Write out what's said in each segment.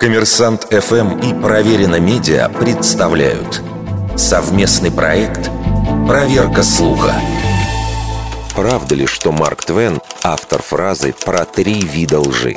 Коммерсант ФМ и Проверено Медиа представляют совместный проект «Проверка слуха». Правда ли, что Марк Твен – автор фразы про три вида лжи?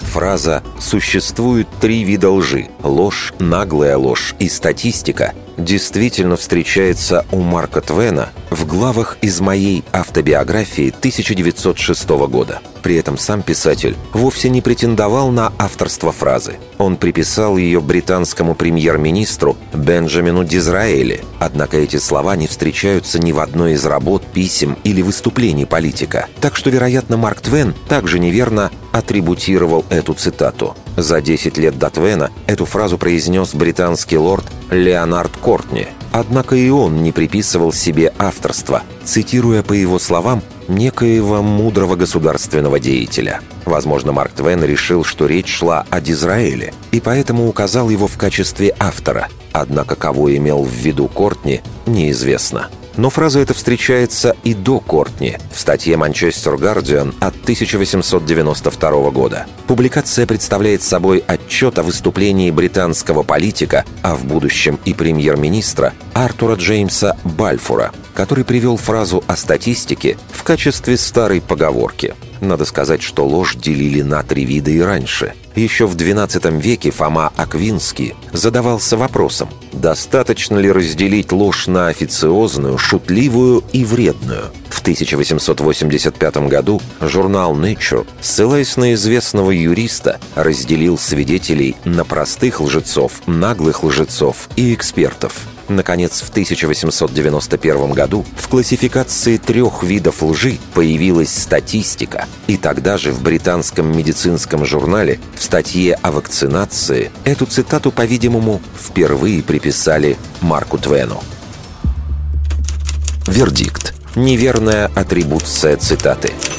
Фраза «существует три вида лжи» – ложь, наглая ложь и статистика – действительно встречается у Марка Твена в главах из моей автобиографии 1906 года. При этом сам писатель вовсе не претендовал на авторство фразы. Он приписал ее британскому премьер-министру Бенджамину Дизраэли. Однако эти слова не встречаются ни в одной из работ, писем или выступлений политика. Так что, вероятно, Марк Твен также неверно атрибутировал эту цитату. За 10 лет до Твена эту фразу произнес британский лорд Леонард Кортни. Однако и он не приписывал себе авторства, цитируя по его словам некоего мудрого государственного деятеля. Возможно, Марк Твен решил, что речь шла о Дизраэле, и поэтому указал его в качестве автора. Однако кого имел в виду Кортни, неизвестно. Но фраза эта встречается и до Кортни в статье «Манчестер Гардиан» от 1892 года. Публикация представляет собой отчет о выступлении британского политика, а в будущем и премьер-министра Артура Джеймса Бальфура, который привел фразу о статистике в качестве старой поговорки – надо сказать, что ложь делили на три вида и раньше. Еще в XII веке Фома Аквинский задавался вопросом, достаточно ли разделить ложь на официозную, шутливую и вредную. В 1885 году журнал Nature, ссылаясь на известного юриста, разделил свидетелей на простых лжецов, наглых лжецов и экспертов – Наконец, в 1891 году в классификации трех видов лжи появилась статистика. И тогда же в британском медицинском журнале в статье о вакцинации эту цитату, по-видимому, впервые приписали Марку Твену. Вердикт. Неверная атрибуция цитаты –